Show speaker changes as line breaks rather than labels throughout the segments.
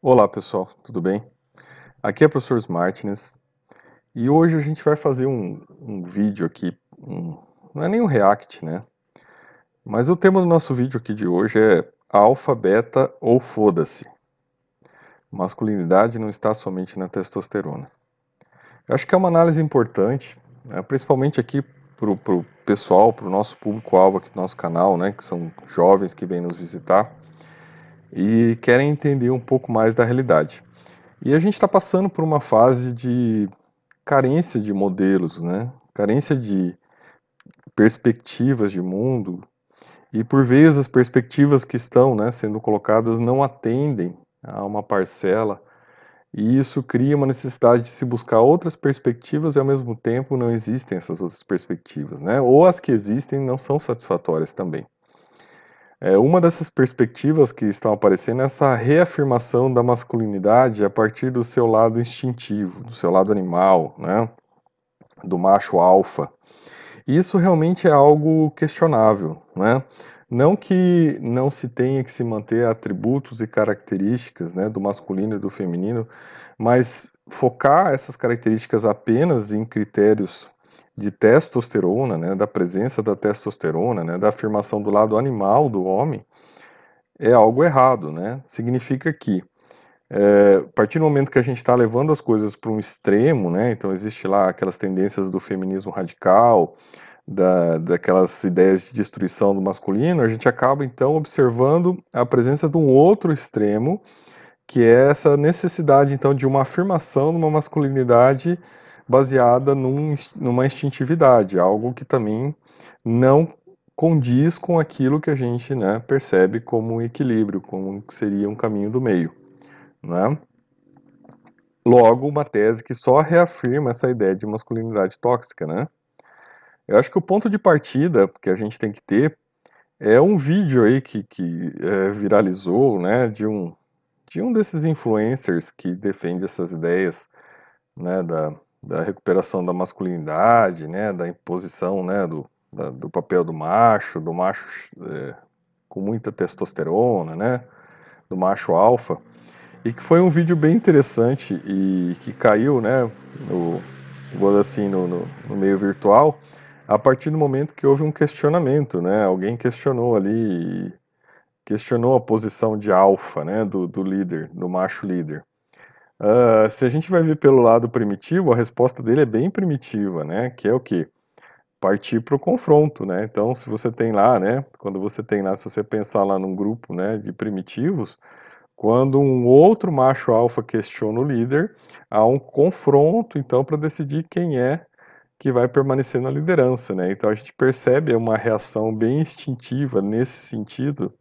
Olá pessoal, tudo bem? Aqui é o professor Smartness e hoje a gente vai fazer um, um vídeo aqui, um, não é nem um react, né? Mas o tema do nosso vídeo aqui de hoje é alfa, beta ou foda-se. Masculinidade não está somente na testosterona. Eu acho que é uma análise importante, né? principalmente aqui para o pessoal, para o nosso público-alvo aqui do nosso canal, né? Que são jovens que vêm nos visitar e querem entender um pouco mais da realidade. E a gente está passando por uma fase de carência de modelos, né? carência de perspectivas de mundo, e por vezes as perspectivas que estão né, sendo colocadas não atendem a uma parcela, e isso cria uma necessidade de se buscar outras perspectivas e ao mesmo tempo não existem essas outras perspectivas, né? ou as que existem não são satisfatórias também. É, uma dessas perspectivas que estão aparecendo é essa reafirmação da masculinidade a partir do seu lado instintivo, do seu lado animal, né? do macho alfa. E isso realmente é algo questionável, né? Não que não se tenha que se manter atributos e características né, do masculino e do feminino, mas focar essas características apenas em critérios de testosterona, né, da presença da testosterona, né, da afirmação do lado animal do homem, é algo errado, né? Significa que é, a partir do momento que a gente está levando as coisas para um extremo, né? Então existe lá aquelas tendências do feminismo radical, da, daquelas ideias de destruição do masculino, a gente acaba então observando a presença de um outro extremo, que é essa necessidade então de uma afirmação de uma masculinidade baseada num, numa instintividade, algo que também não condiz com aquilo que a gente né, percebe como um equilíbrio, como seria um caminho do meio. Né? Logo, uma tese que só reafirma essa ideia de masculinidade tóxica. Né? Eu acho que o ponto de partida que a gente tem que ter é um vídeo aí que, que é, viralizou né, de, um, de um desses influencers que defende essas ideias né, da, da recuperação da masculinidade, né, da imposição, né, do, da, do papel do macho, do macho é, com muita testosterona, né, do macho alfa, e que foi um vídeo bem interessante e que caiu, né, no, vou assim, no, no, no meio virtual, a partir do momento que houve um questionamento, né, alguém questionou ali, questionou a posição de alfa, né, do, do líder, do macho líder. Uh, se a gente vai ver pelo lado primitivo, a resposta dele é bem primitiva, né? Que é o quê? Partir para o confronto, né? Então, se você tem lá, né? Quando você tem lá, se você pensar lá num grupo, né? De primitivos, quando um outro macho alfa questiona o líder, há um confronto, então, para decidir quem é que vai permanecer na liderança, né? Então a gente percebe uma reação bem instintiva nesse sentido,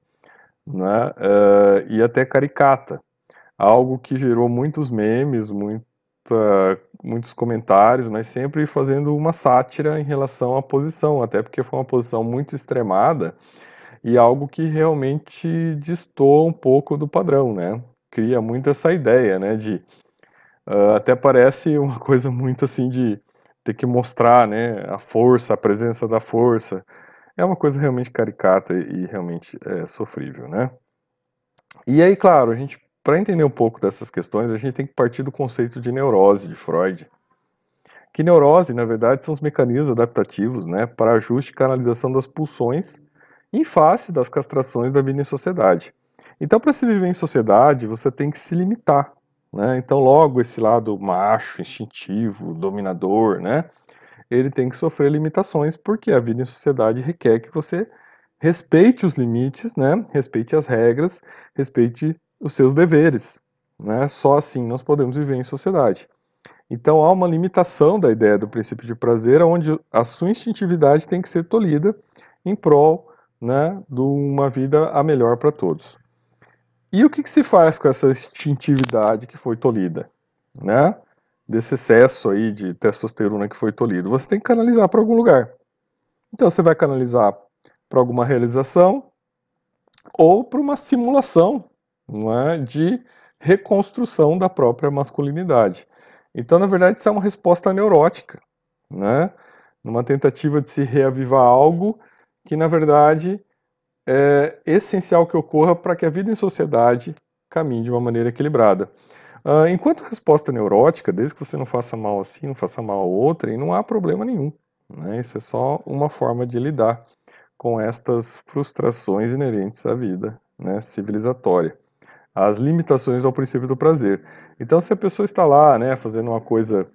né? Uh, e até caricata algo que gerou muitos memes, muita, muitos comentários, mas sempre fazendo uma sátira em relação à posição, até porque foi uma posição muito extremada e algo que realmente destoa um pouco do padrão, né? Cria muito essa ideia, né? De uh, até parece uma coisa muito assim de ter que mostrar, né? A força, a presença da força. É uma coisa realmente caricata e realmente é, sofrível, né? E aí, claro, a gente para entender um pouco dessas questões, a gente tem que partir do conceito de neurose de Freud. Que neurose, na verdade, são os mecanismos adaptativos né, para ajuste e canalização das pulsões em face das castrações da vida em sociedade. Então, para se viver em sociedade, você tem que se limitar. Né? Então, logo, esse lado macho, instintivo, dominador, né, ele tem que sofrer limitações, porque a vida em sociedade requer que você respeite os limites, né, respeite as regras, respeite os seus deveres. Né? Só assim nós podemos viver em sociedade. Então há uma limitação da ideia do princípio de prazer, onde a sua instintividade tem que ser tolhida em prol né, de uma vida a melhor para todos. E o que, que, se faz com essa instintividade que foi tolhida? Né? Desse excesso aí de testosterona que foi tolhido. Você tem que canalizar para algum lugar. Então você vai canalizar para alguma realização ou para uma simulação é, de reconstrução da própria masculinidade. Então, na verdade, isso é uma resposta neurótica, né? numa tentativa de se reavivar algo que, na verdade, é essencial que ocorra para que a vida em sociedade caminhe de uma maneira equilibrada. Uh, enquanto resposta neurótica, desde que você não faça mal assim, não faça mal a outra, e não há problema nenhum. Né? Isso é só uma forma de lidar com estas frustrações inerentes à vida né, civilizatória. As limitações ao princípio do prazer. Então, se a pessoa está lá né, fazendo uma coisa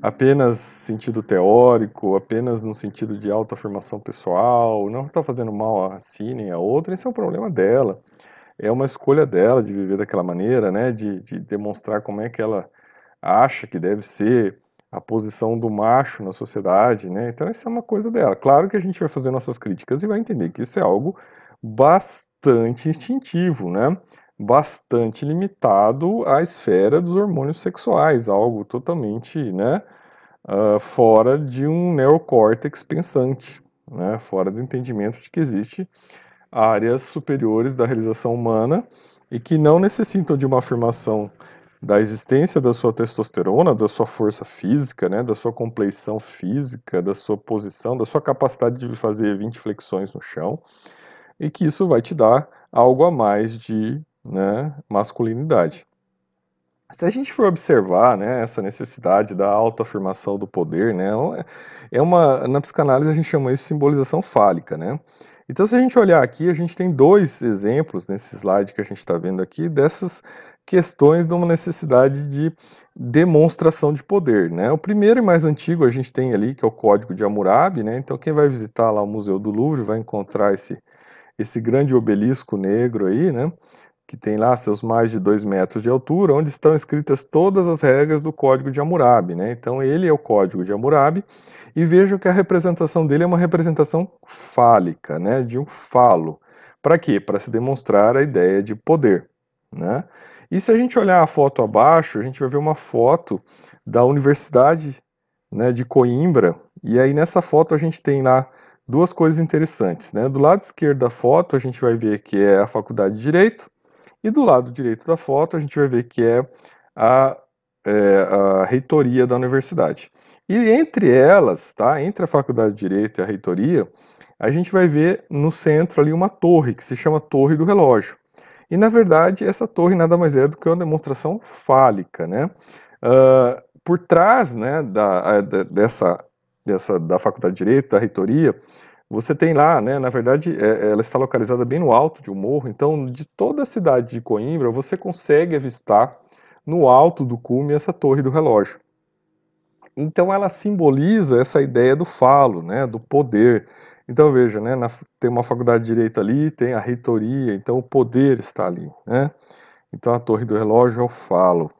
apenas sentido teórico, apenas no sentido de autoafirmação pessoal, não está fazendo mal a si nem a outra, esse é um problema dela. É uma escolha dela de viver daquela maneira, né, de, de demonstrar como é que ela acha que deve ser a posição do macho na sociedade, né? Então isso é uma coisa dela. Claro que a gente vai fazer nossas críticas e vai entender que isso é algo bastante instintivo, né? Bastante limitado à esfera dos hormônios sexuais, algo totalmente, né? Uh, fora de um neocórtex pensante, né? Fora do entendimento de que existe áreas superiores da realização humana e que não necessitam de uma afirmação da existência da sua testosterona, da sua força física, né, da sua compleição física, da sua posição, da sua capacidade de fazer 20 flexões no chão, e que isso vai te dar algo a mais de né, masculinidade. Se a gente for observar né, essa necessidade da autoafirmação do poder, né, é uma, na psicanálise a gente chama isso de simbolização fálica. Né? Então, se a gente olhar aqui, a gente tem dois exemplos nesse slide que a gente está vendo aqui dessas questões de uma necessidade de demonstração de poder. Né? O primeiro e mais antigo a gente tem ali, que é o Código de Hammurabi. Né? Então, quem vai visitar lá o Museu do Louvre vai encontrar esse, esse grande obelisco negro aí, né? Que tem lá seus mais de dois metros de altura, onde estão escritas todas as regras do Código de Hammurabi. Né? Então, ele é o Código de Hammurabi, e vejam que a representação dele é uma representação fálica, né? de um falo. Para quê? Para se demonstrar a ideia de poder. Né? E se a gente olhar a foto abaixo, a gente vai ver uma foto da Universidade né, de Coimbra, e aí nessa foto a gente tem lá duas coisas interessantes. Né? Do lado esquerdo da foto a gente vai ver que é a Faculdade de Direito, e do lado direito da foto a gente vai ver que é a, é, a reitoria da universidade. E entre elas, tá, entre a Faculdade de Direito e a reitoria, a gente vai ver no centro ali uma torre, que se chama Torre do Relógio. E na verdade, essa torre nada mais é do que uma demonstração fálica, né? Uh, por trás, né, da, dessa, dessa da Faculdade de Direito, da reitoria, você tem lá, né, na verdade, é, ela está localizada bem no alto de um morro, então de toda a cidade de Coimbra você consegue avistar no alto do cume essa torre do relógio. Então ela simboliza essa ideia do falo, né, do poder. Então veja, né, na, tem uma faculdade de direito ali, tem a reitoria, então o poder está ali, né? Então a torre do relógio é o falo.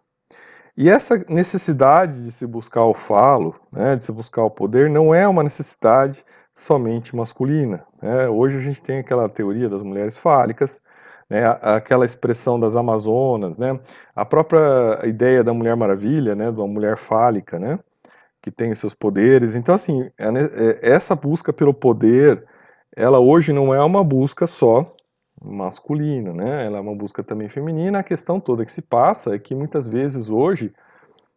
E essa necessidade de se buscar o falo, né, de se buscar o poder, não é uma necessidade somente masculina. Né? Hoje a gente tem aquela teoria das mulheres fálicas, né, aquela expressão das Amazonas, né, a própria ideia da Mulher Maravilha, né, de uma mulher fálica, né, que tem seus poderes. Então, assim, é, é, essa busca pelo poder, ela hoje não é uma busca só masculina, né? Ela é uma busca também feminina. A questão toda que se passa é que muitas vezes hoje,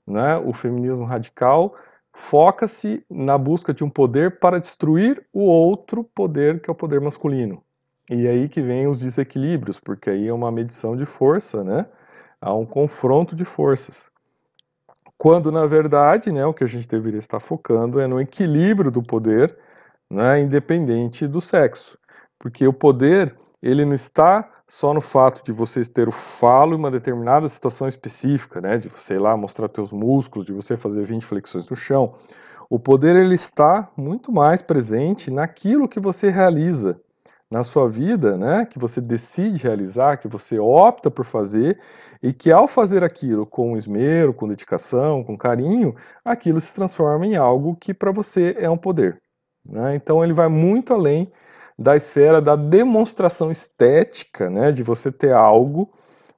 né, o feminismo radical foca-se na busca de um poder para destruir o outro poder que é o poder masculino. E aí que vem os desequilíbrios, porque aí é uma medição de força, né? Há um confronto de forças. Quando, na verdade, né, o que a gente deveria estar focando é no equilíbrio do poder, né, independente do sexo. Porque o poder, ele não está só no fato de você ter o falo em uma determinada situação específica, né, de você ir lá mostrar teus músculos, de você fazer 20 flexões no chão. O poder ele está muito mais presente naquilo que você realiza, na sua vida, né, que você decide realizar, que você opta por fazer e que ao fazer aquilo com esmero, com dedicação, com carinho, aquilo se transforma em algo que para você é um poder. Né? Então ele vai muito além da esfera da demonstração estética, né, de você ter algo,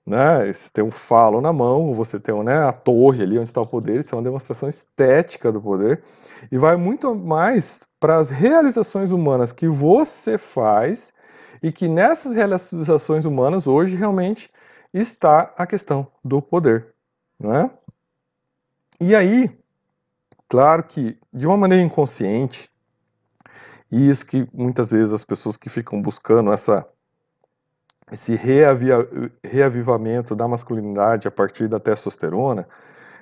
né, você ter um falo na mão, você ter né, a torre ali onde está o poder, isso é uma demonstração estética do poder, e vai muito mais para as realizações humanas que você faz e que nessas realizações humanas hoje realmente está a questão do poder, não é? E aí, claro que de uma maneira inconsciente, e isso que muitas vezes as pessoas que ficam buscando essa esse reavia, reavivamento da masculinidade a partir da testosterona,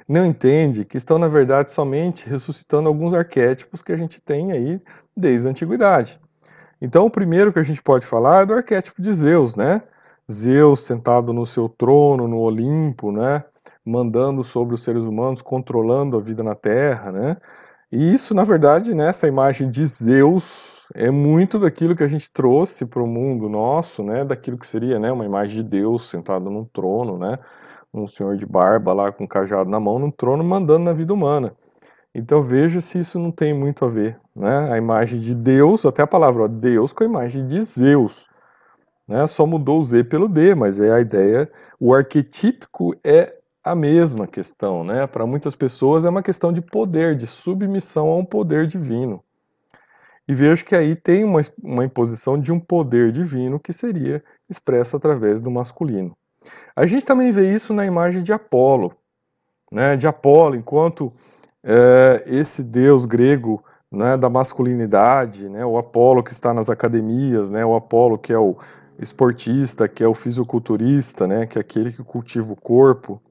não entende que estão, na verdade, somente ressuscitando alguns arquétipos que a gente tem aí desde a antiguidade. Então, o primeiro que a gente pode falar é do arquétipo de Zeus, né? Zeus sentado no seu trono, no Olimpo, né? Mandando sobre os seres humanos, controlando a vida na Terra, né? E isso, na verdade, né, imagem de Zeus, é muito daquilo que a gente trouxe para o mundo nosso, né? Daquilo que seria, né? Uma imagem de Deus sentado num trono, né? Um senhor de barba lá com um cajado na mão, num trono, mandando na vida humana. Então veja se isso não tem muito a ver, né? A imagem de Deus, até a palavra ó, Deus com a imagem de Zeus, né? Só mudou o Z pelo D, mas é a ideia, o arquetípico é a mesma questão, né? Para muitas pessoas é uma questão de poder, de submissão a um poder divino. E vejo que aí tem uma, uma imposição de um poder divino que seria expresso através do masculino. A gente também vê isso na imagem de Apolo, né? De Apolo, enquanto é, esse deus grego né, da masculinidade, né, o Apolo que está nas academias, né, o Apolo que é o esportista, que é o fisiculturista, né, que é aquele que cultiva o corpo.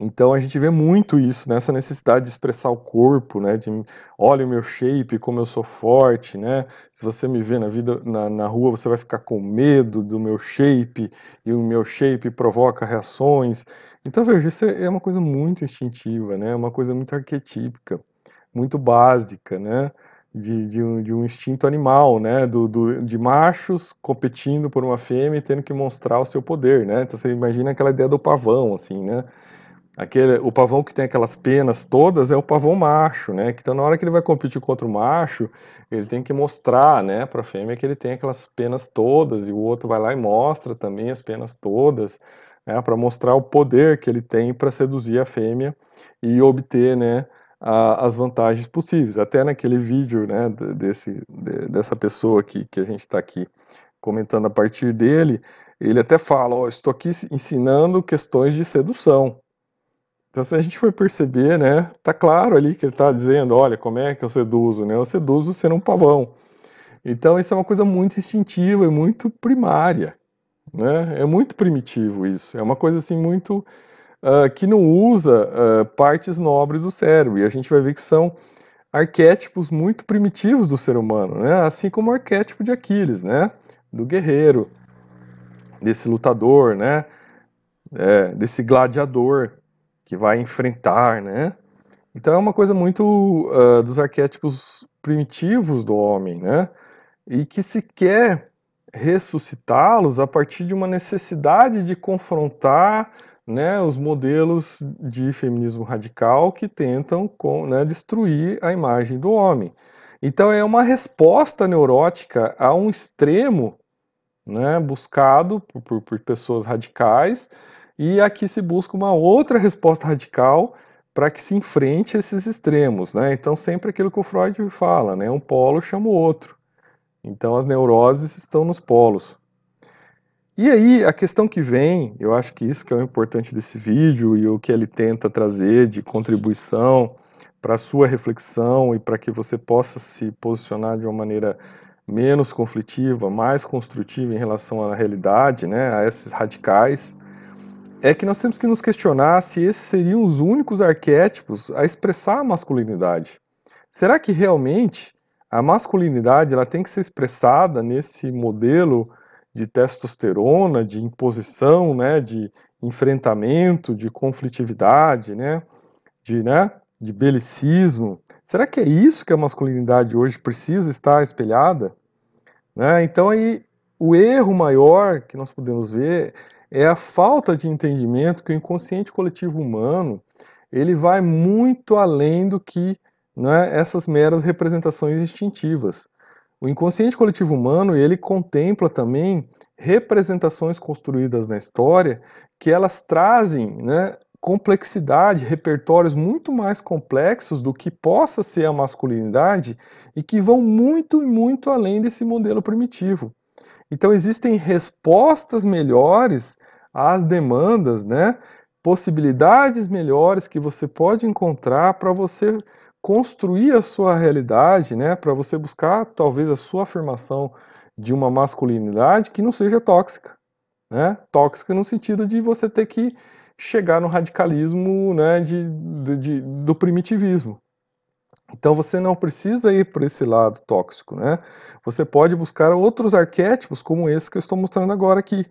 Então a gente vê muito isso, nessa né, necessidade de expressar o corpo, né, de olha o meu shape, como eu sou forte, né? Se você me vê na vida na, na rua, você vai ficar com medo do meu shape e o meu shape provoca reações. Então veja, isso é uma coisa muito instintiva, né? Uma coisa muito arquetípica, muito básica, né? de, de, um, de um instinto animal, né, do, do, de machos competindo por uma fêmea e tendo que mostrar o seu poder, né, então você imagina aquela ideia do pavão, assim, né, aquele, o pavão que tem aquelas penas todas é o pavão macho, né, então na hora que ele vai competir contra o macho, ele tem que mostrar, né, para a fêmea que ele tem aquelas penas todas e o outro vai lá e mostra também as penas todas, né, para mostrar o poder que ele tem para seduzir a fêmea e obter, né, a, as vantagens possíveis. Até naquele vídeo né, desse, dessa pessoa que, que a gente está aqui comentando a partir dele, ele até fala: oh, estou aqui ensinando questões de sedução. Então, se a gente for perceber, né, tá claro ali que ele está dizendo: olha, como é que eu seduzo? Né? Eu seduzo sendo um pavão. Então, isso é uma coisa muito instintiva e muito primária. Né? É muito primitivo isso. É uma coisa assim muito uh, que não usa uh, partes nobres do cérebro. E a gente vai ver que são arquétipos muito primitivos do ser humano, né? assim como o arquétipo de Aquiles, né? do guerreiro, desse lutador, né? É, desse gladiador que vai enfrentar. Né? Então é uma coisa muito uh, dos arquétipos primitivos do homem, né? e que se quer ressuscitá-los a partir de uma necessidade de confrontar né, os modelos de feminismo radical que tentam com, né, destruir a imagem do homem. Então é uma resposta neurótica a um extremo né, buscado por, por pessoas radicais, e aqui se busca uma outra resposta radical para que se enfrente esses extremos. Né? Então, sempre aquilo que o Freud fala, né? um polo chama o outro. Então, as neuroses estão nos polos. E aí, a questão que vem, eu acho que isso que é o importante desse vídeo e o que ele tenta trazer de contribuição para a sua reflexão e para que você possa se posicionar de uma maneira menos conflitiva, mais construtiva em relação à realidade, né, a esses radicais, é que nós temos que nos questionar se esses seriam os únicos arquétipos a expressar a masculinidade. Será que realmente a masculinidade ela tem que ser expressada nesse modelo de testosterona, de imposição, né, de enfrentamento, de conflitividade, né, de, né, de belicismo. Será que é isso que a masculinidade hoje precisa estar espelhada? Né? Então aí o erro maior que nós podemos ver é a falta de entendimento que o inconsciente coletivo humano ele vai muito além do que né, essas meras representações instintivas. O inconsciente coletivo humano, ele contempla também representações construídas na história que elas trazem né, complexidade, repertórios muito mais complexos do que possa ser a masculinidade e que vão muito e muito além desse modelo primitivo. Então existem respostas melhores às demandas, né, possibilidades melhores que você pode encontrar para você construir a sua realidade, né, para você buscar talvez a sua afirmação de uma masculinidade que não seja tóxica, né? Tóxica no sentido de você ter que chegar no radicalismo né, de, de, de, do primitivismo. Então você não precisa ir por esse lado tóxico, né? Você pode buscar outros arquétipos como esse que eu estou mostrando agora aqui.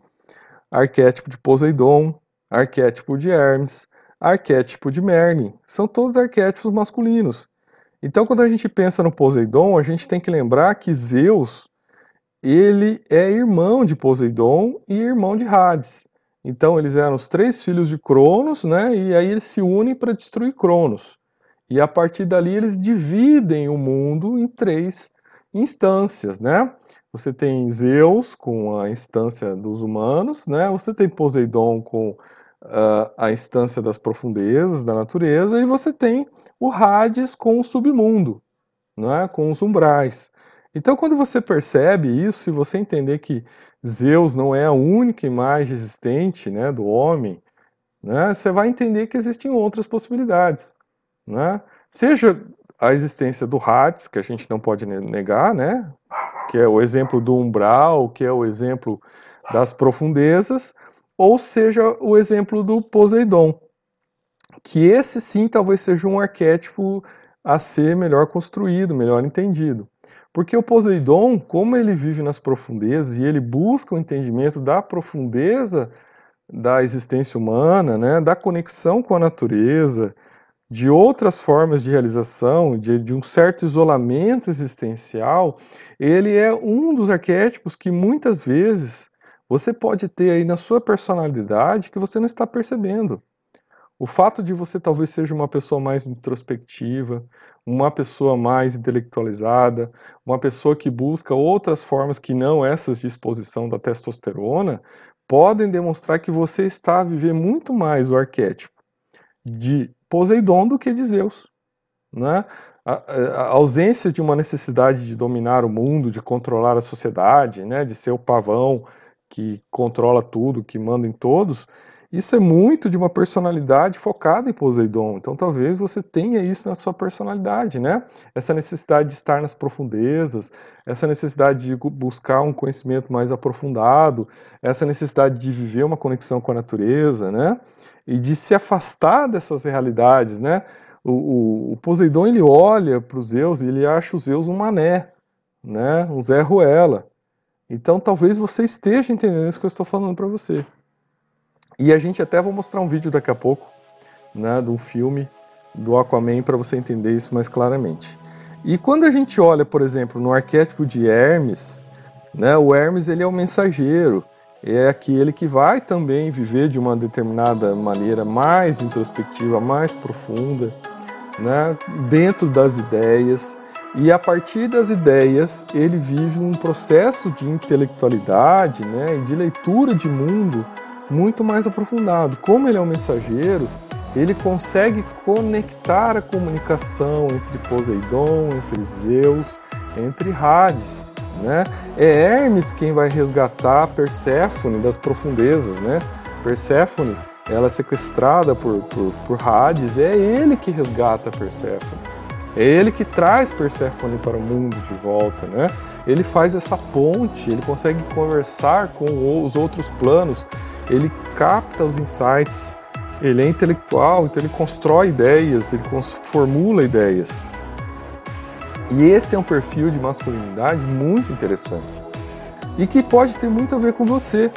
Arquétipo de Poseidon, arquétipo de Hermes, arquétipo de Merlin. São todos arquétipos masculinos. Então quando a gente pensa no Poseidon, a gente tem que lembrar que Zeus, ele é irmão de Poseidon e irmão de Hades. Então eles eram os três filhos de Cronos, né? E aí eles se unem para destruir Cronos. E a partir dali eles dividem o mundo em três instâncias, né? Você tem Zeus com a instância dos humanos, né? Você tem Poseidon com uh, a instância das profundezas da natureza e você tem o Hades com o submundo, né? Com os umbrais. Então, quando você percebe isso, se você entender que Zeus não é a única imagem existente né, do homem, né, você vai entender que existem outras possibilidades. Né? Seja a existência do Hades, que a gente não pode negar, né, que é o exemplo do umbral, que é o exemplo das profundezas, ou seja o exemplo do Poseidon, que esse sim talvez seja um arquétipo a ser melhor construído, melhor entendido. Porque o Poseidon, como ele vive nas profundezas e ele busca o entendimento da profundeza da existência humana, né, da conexão com a natureza, de outras formas de realização, de, de um certo isolamento existencial, ele é um dos arquétipos que muitas vezes você pode ter aí na sua personalidade que você não está percebendo. O fato de você talvez seja uma pessoa mais introspectiva, uma pessoa mais intelectualizada, uma pessoa que busca outras formas que não essas de exposição da testosterona, podem demonstrar que você está a viver muito mais o arquétipo de Poseidon do que de Zeus. Né? A, a, ausência de uma necessidade de dominar o mundo, de controlar a sociedade, né? de ser o pavão que controla tudo, que manda em todos, isso é muito de uma personalidade focada em Poseidon. Então talvez você tenha isso na sua personalidade, né? Essa necessidade de estar nas profundezas, essa necessidade de buscar um conhecimento mais aprofundado, essa necessidade de viver uma conexão com a natureza, né? E de se afastar dessas realidades, né? O, o, o Poseidon ele olha para os Zeus e ele acha os Zeus um mané, né? Um Zé Ruela. Então talvez você esteja entendendo isso que eu estou falando para você. E a gente até vou mostrar um vídeo daqui a pouco, né, de um filme do Aquaman para você entender isso mais claramente. E quando a gente olha, por exemplo, no arquétipo de Hermes, né, o Hermes ele é o mensageiro, é aquele que vai também viver de uma determinada maneira mais introspectiva, mais profunda, né, dentro das ideias. E a partir das ideias, ele vive um processo de intelectualidade né, e de leitura de mundo muito mais aprofundado. Como ele é um mensageiro, ele consegue conectar a comunicação entre Poseidon, entre Zeus, entre Hades. Né? É Hermes quem vai resgatar Perséfone das profundezas. Né? Perséfone ela é sequestrada por, por, por Hades, é ele que resgata Perséfone. É ele que traz Perséfone para o mundo de volta, né? Ele faz essa ponte, ele consegue conversar com os outros planos, ele capta os insights, ele é intelectual, então ele constrói ideias, ele formula ideias. E esse é um perfil de masculinidade muito interessante e que pode ter muito a ver com você.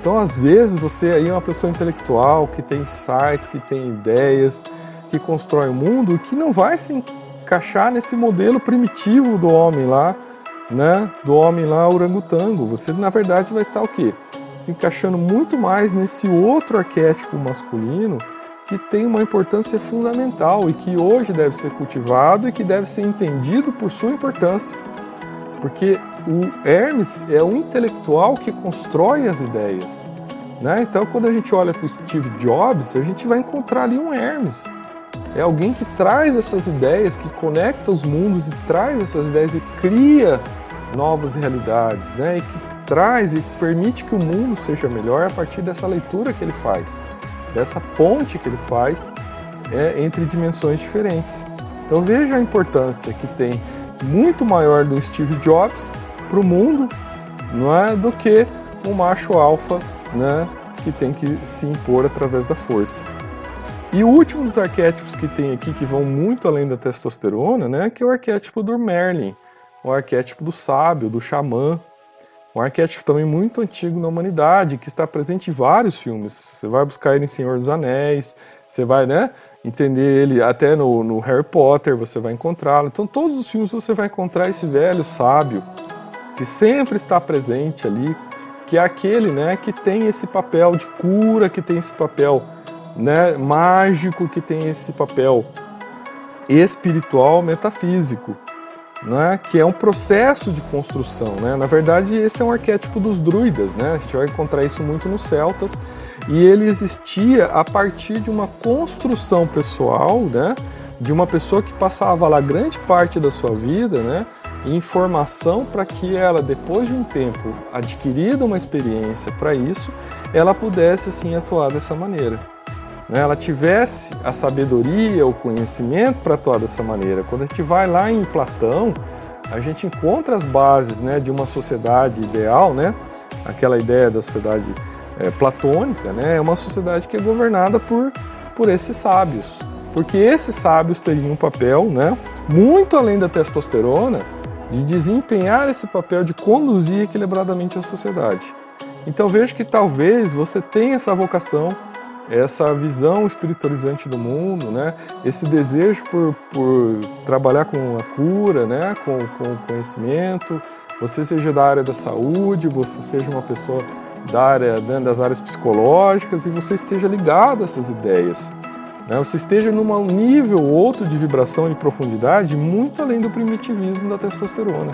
Então, às vezes, você aí é uma pessoa intelectual que tem insights, que tem ideias, que constrói o um mundo, que não vai se encaixar nesse modelo primitivo do homem lá, né? Do homem lá orangotango. Você, na verdade, vai estar o quê? Se encaixando muito mais nesse outro arquétipo masculino que tem uma importância fundamental e que hoje deve ser cultivado e que deve ser entendido por sua importância. Porque o Hermes é o intelectual que constrói as ideias. Né? Então, quando a gente olha para o Steve Jobs, a gente vai encontrar ali um Hermes. É alguém que traz essas ideias, que conecta os mundos e traz essas ideias e cria novas realidades, né? E que traz e permite que o mundo seja melhor a partir dessa leitura que ele faz, dessa ponte que ele faz é, entre dimensões diferentes. Então veja a importância que tem muito maior do Steve Jobs para o mundo, não é, do que um macho alfa né, que tem que se impor através da força. E o último dos arquétipos que tem aqui, que vão muito além da testosterona, né, que é o arquétipo do Merlin, o arquétipo do sábio, do xamã, um arquétipo também muito antigo na humanidade, que está presente em vários filmes. Você vai buscar ele em Senhor dos Anéis, você vai né, entender ele até no, no Harry Potter, você vai encontrá-lo. Então, todos os filmes você vai encontrar esse velho sábio, que sempre está presente ali, que é aquele né, que tem esse papel de cura, que tem esse papel né, mágico, que tem esse papel espiritual, metafísico né, que é um processo de construção. Né? Na verdade, esse é um arquétipo dos druidas, né? a gente vai encontrar isso muito nos celtas, e ele existia a partir de uma construção pessoal, né? de uma pessoa que passava lá grande parte da sua vida né? em formação para que ela, depois de um tempo, adquirida uma experiência para isso, ela pudesse assim atuar dessa maneira né, ela tivesse a sabedoria, o conhecimento para atuar dessa maneira. Quando a gente vai lá em Platão, a gente encontra as bases né, de uma sociedade ideal, né, aquela ideia da sociedade é, platônica, né, é uma sociedade que é governada por, por esses sábios. Porque esses sábios teriam um papel né, muito além da testosterona de desempenhar esse papel de conduzir equilibradamente a sociedade. Então vejo que talvez você tenha essa vocação essa visão espiritualizante do mundo, né? esse desejo por, por trabalhar com a cura, né? com, com o conhecimento, você seja da área da saúde, você seja uma pessoa da área, né, das áreas psicológicas e você esteja ligado a essas ideias. Né? Você esteja num nível outro de vibração e profundidade muito além do primitivismo da testosterona.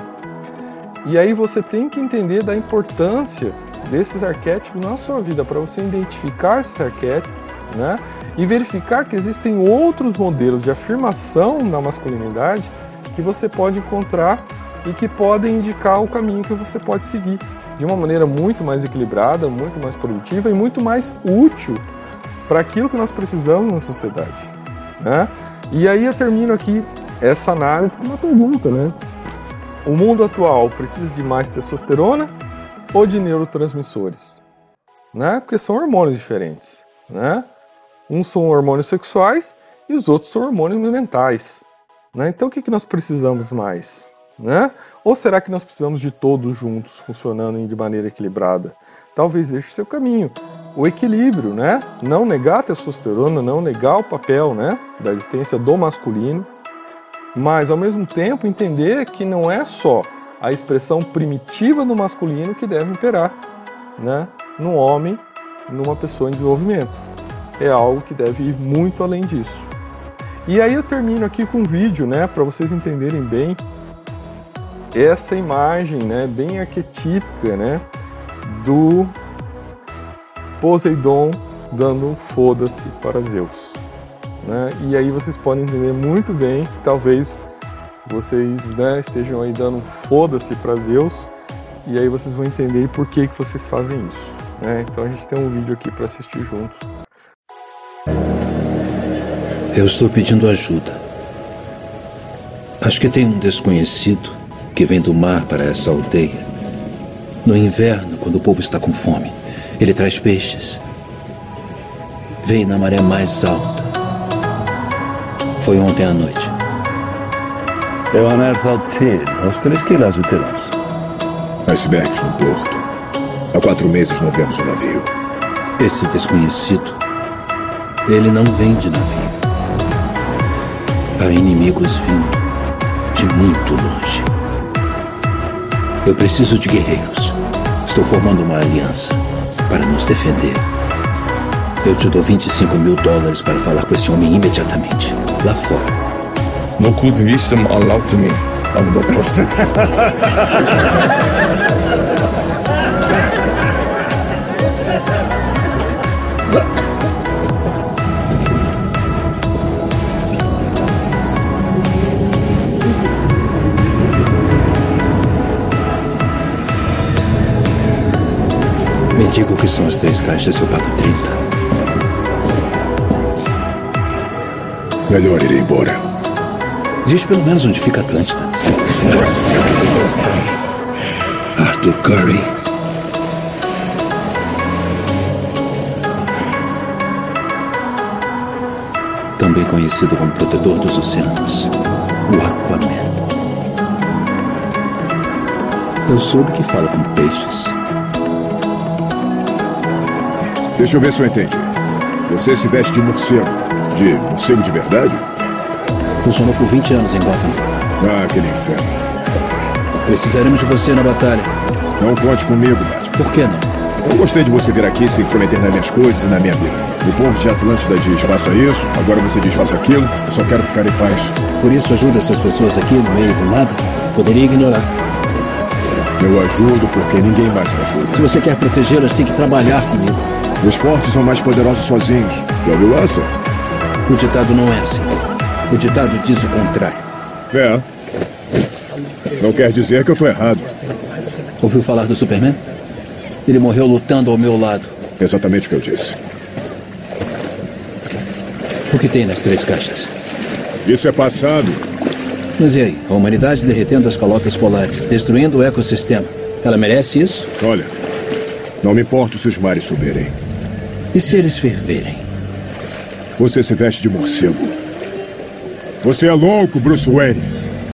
E aí você tem que entender da importância desses arquétipos na sua vida, para você identificar esses arquétipos, né? E verificar que existem outros modelos de afirmação na masculinidade que você pode encontrar e que podem indicar o caminho que você pode seguir de uma maneira muito mais equilibrada, muito mais produtiva e muito mais útil para aquilo que nós precisamos na sociedade. Né? E aí eu termino aqui essa análise com uma pergunta, né? O mundo atual precisa de mais testosterona ou de neurotransmissores, né? Porque são hormônios diferentes, né? Uns são hormônios sexuais e os outros são hormônios mentais, né? Então o que, que nós precisamos mais, né? Ou será que nós precisamos de todos juntos funcionando de maneira equilibrada? Talvez este seja o caminho. O equilíbrio, né? Não negar a testosterona, não negar o papel, né? Da existência do masculino, mas ao mesmo tempo entender que não é só a expressão primitiva do masculino que deve imperar né, no homem, numa pessoa em desenvolvimento. É algo que deve ir muito além disso. E aí eu termino aqui com um vídeo, né, para vocês entenderem bem essa imagem, né, bem arquetípica, né, do Poseidon dando um foda-se para Zeus. Né? E aí vocês podem entender muito bem que talvez vocês né, estejam aí dando foda-se para Zeus e aí vocês vão entender por que, que vocês fazem isso. Né? Então a gente tem um vídeo aqui para assistir juntos.
Eu estou pedindo ajuda. Acho que tem um desconhecido que vem do mar para essa aldeia. No inverno, quando o povo está com fome, ele traz peixes. Vem na maré mais alta. Foi ontem à noite.
Til, þá skal ég skila þessu til hans.
Icebergs no porto. Há quatro meses não vemos o navio.
Esse desconhecido, ele não vem de navio. Há inimigos vindo de muito longe. Eu preciso de guerreiros. Estou formando uma aliança para nos defender. Eu te dou 25 mil dólares para falar com esse homem imediatamente, lá fora.
Nog god visum allowed me of the person.
Me diga o que são as três caixas, eu pago 30.
Melhor ir embora.
Diz pelo menos onde fica Atlântida.
Arthur Curry.
Também conhecido como protetor dos oceanos, o Aquaman. Eu soube que fala com peixes.
Deixa eu ver se eu entendi. Você se veste de morcego. De morcego de verdade?
Funcionou por 20 anos em Gotham.
Ah, aquele inferno.
Precisaremos de você na batalha.
Não conte comigo, Batman.
Por que não?
Não gostei de você vir aqui se intrometer nas minhas coisas e na minha vida. O povo de Atlântida diz faça isso, agora você diz faça aquilo. Eu só quero ficar em paz.
Por isso ajuda essas pessoas aqui no meio do nada? Poderia ignorar.
Eu ajudo porque ninguém mais me ajuda.
Se você quer protegê-las, tem que trabalhar comigo.
Os fortes são mais poderosos sozinhos. Já ouviu essa?
O ditado não é assim. O ditado diz o contrário.
É. Não quer dizer que eu tô errado.
Ouviu falar do Superman? Ele morreu lutando ao meu lado.
Exatamente o que eu disse.
O que tem nas três caixas?
Isso é passado.
Mas e aí? A humanidade derretendo as calotas polares, destruindo o ecossistema. Ela merece isso?
Olha, não me importo se os mares subirem.
E se eles ferverem?
Você se veste de morcego. Você é louco, Bruce Wayne.